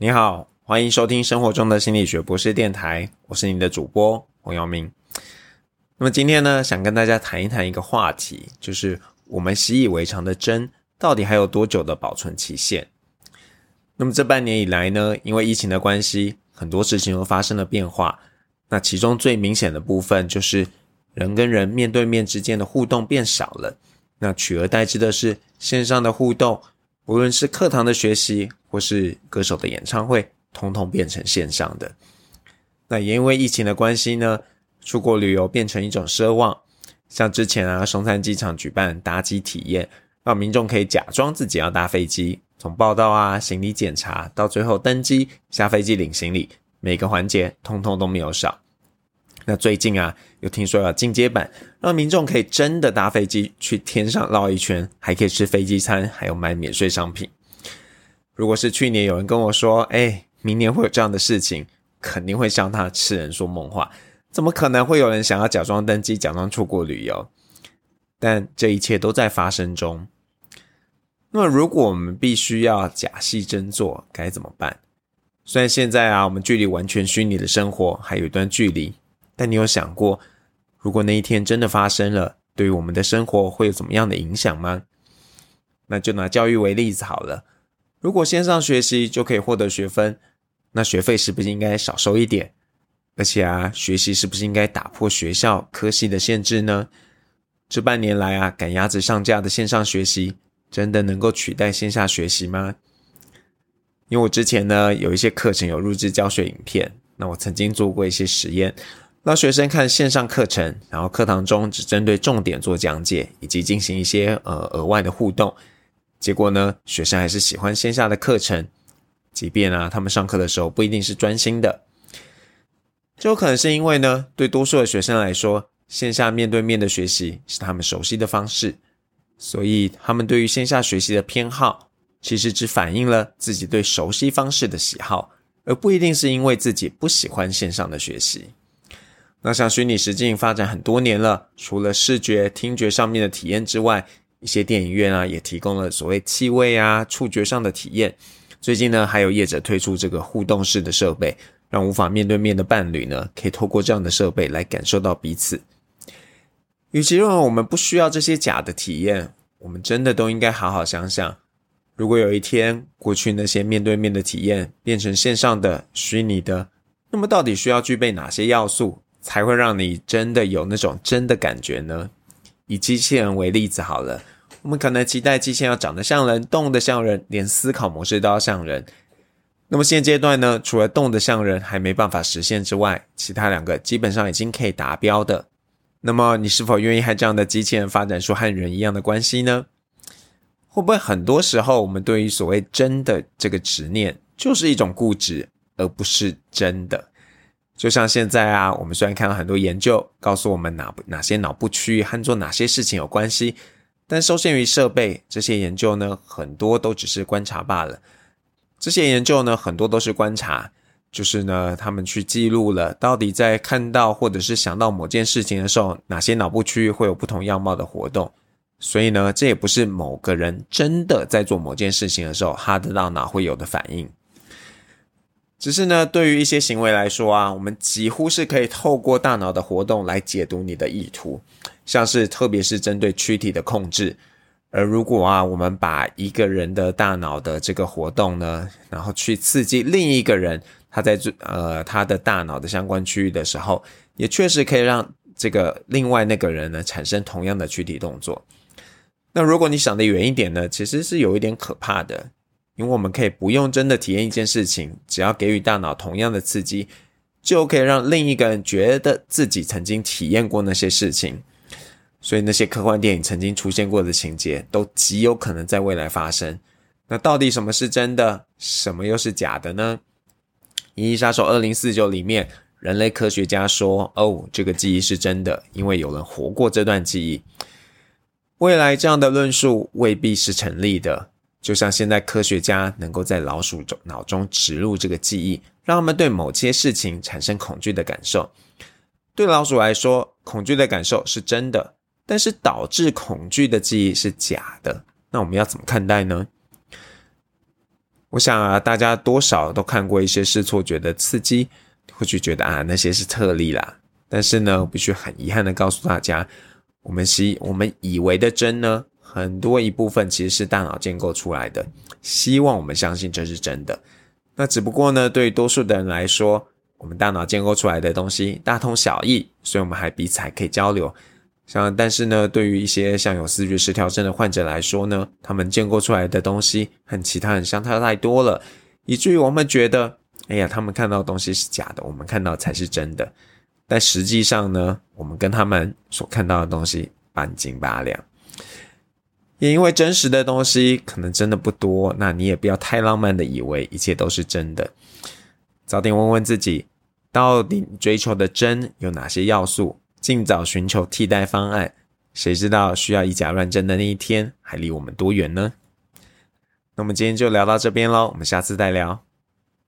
你好，欢迎收听生活中的心理学博士电台，我是你的主播黄耀明。那么今天呢，想跟大家谈一谈一个话题，就是我们习以为常的针，到底还有多久的保存期限？那么这半年以来呢，因为疫情的关系，很多事情都发生了变化。那其中最明显的部分，就是人跟人面对面之间的互动变少了，那取而代之的是线上的互动。无论是课堂的学习，或是歌手的演唱会，通通变成线上的。那也因为疫情的关系呢，出国旅游变成一种奢望。像之前啊，松山机场举办搭机体验，让民众可以假装自己要搭飞机，从报到啊、行李检查到最后登机、下飞机领行李，每个环节通通都没有少。那最近啊，又听说要进阶版，让民众可以真的搭飞机去天上绕一圈，还可以吃飞机餐，还有买免税商品。如果是去年有人跟我说，哎，明年会有这样的事情，肯定会向他痴人说梦话。怎么可能会有人想要假装登机，假装出国旅游？但这一切都在发生中。那么，如果我们必须要假戏真做，该怎么办？虽然现在啊，我们距离完全虚拟的生活还有一段距离。但你有想过，如果那一天真的发生了，对于我们的生活会有怎么样的影响吗？那就拿教育为例子好了。如果线上学习就可以获得学分，那学费是不是应该少收一点？而且啊，学习是不是应该打破学校科系的限制呢？这半年来啊，赶鸭子上架的线上学习，真的能够取代线下学习吗？因为我之前呢，有一些课程有录制教学影片，那我曾经做过一些实验。让学生看线上课程，然后课堂中只针对重点做讲解，以及进行一些呃额外的互动。结果呢，学生还是喜欢线下的课程，即便啊他们上课的时候不一定是专心的。这有可能是因为呢，对多数的学生来说，线下面对面的学习是他们熟悉的方式，所以他们对于线下学习的偏好，其实只反映了自己对熟悉方式的喜好，而不一定是因为自己不喜欢线上的学习。那像虚拟实境发展很多年了，除了视觉、听觉上面的体验之外，一些电影院啊也提供了所谓气味啊、触觉上的体验。最近呢，还有业者推出这个互动式的设备，让无法面对面的伴侣呢，可以透过这样的设备来感受到彼此。与其认为我们不需要这些假的体验，我们真的都应该好好想想：如果有一天过去那些面对面的体验变成线上的虚拟的，那么到底需要具备哪些要素？才会让你真的有那种真的感觉呢？以机器人为例子好了，我们可能期待机器人要长得像人、动得像人，连思考模式都要像人。那么现阶段呢，除了动得像人还没办法实现之外，其他两个基本上已经可以达标的。那么你是否愿意和这样的机器人发展出和人一样的关系呢？会不会很多时候我们对于所谓真的这个执念，就是一种固执，而不是真的？就像现在啊，我们虽然看到很多研究告诉我们哪哪些脑部区域和做哪些事情有关系，但受限于设备，这些研究呢，很多都只是观察罢了。这些研究呢，很多都是观察，就是呢，他们去记录了到底在看到或者是想到某件事情的时候，哪些脑部区域会有不同样貌的活动。所以呢，这也不是某个人真的在做某件事情的时候，他的大脑会有的反应。只是呢，对于一些行为来说啊，我们几乎是可以透过大脑的活动来解读你的意图，像是特别是针对躯体的控制。而如果啊，我们把一个人的大脑的这个活动呢，然后去刺激另一个人他在呃他的大脑的相关区域的时候，也确实可以让这个另外那个人呢产生同样的躯体动作。那如果你想的远一点呢，其实是有一点可怕的。因为我们可以不用真的体验一件事情，只要给予大脑同样的刺激，就可以让另一个人觉得自己曾经体验过那些事情。所以那些科幻电影曾经出现过的情节，都极有可能在未来发生。那到底什么是真的，什么又是假的呢？《银翼杀手二零四九》里面，人类科学家说：“哦，这个记忆是真的，因为有人活过这段记忆。”未来这样的论述未必是成立的。就像现在科学家能够在老鼠中脑中植入这个记忆，让他们对某些事情产生恐惧的感受。对老鼠来说，恐惧的感受是真的，但是导致恐惧的记忆是假的。那我们要怎么看待呢？我想啊，大家多少都看过一些视错觉的刺激，或许觉得啊那些是特例啦。但是呢，必须很遗憾的告诉大家，我们是我们以为的真呢，很多一部分其实是大脑建构出来的。希望我们相信这是真的。那只不过呢，对于多数的人来说，我们大脑建构出来的东西大同小异，所以我们还彼此还可以交流。像但是呢，对于一些像有思觉失调症的患者来说呢，他们建构出来的东西和其他人相差太多了，以至于我们觉得，哎呀，他们看到东西是假的，我们看到才是真的。但实际上呢，我们跟他们所看到的东西半斤八两。也因为真实的东西可能真的不多，那你也不要太浪漫的以为一切都是真的。早点问问自己，到底追求的真有哪些要素？尽早寻求替代方案，谁知道需要以假乱真的那一天还离我们多远呢？那我们今天就聊到这边喽，我们下次再聊。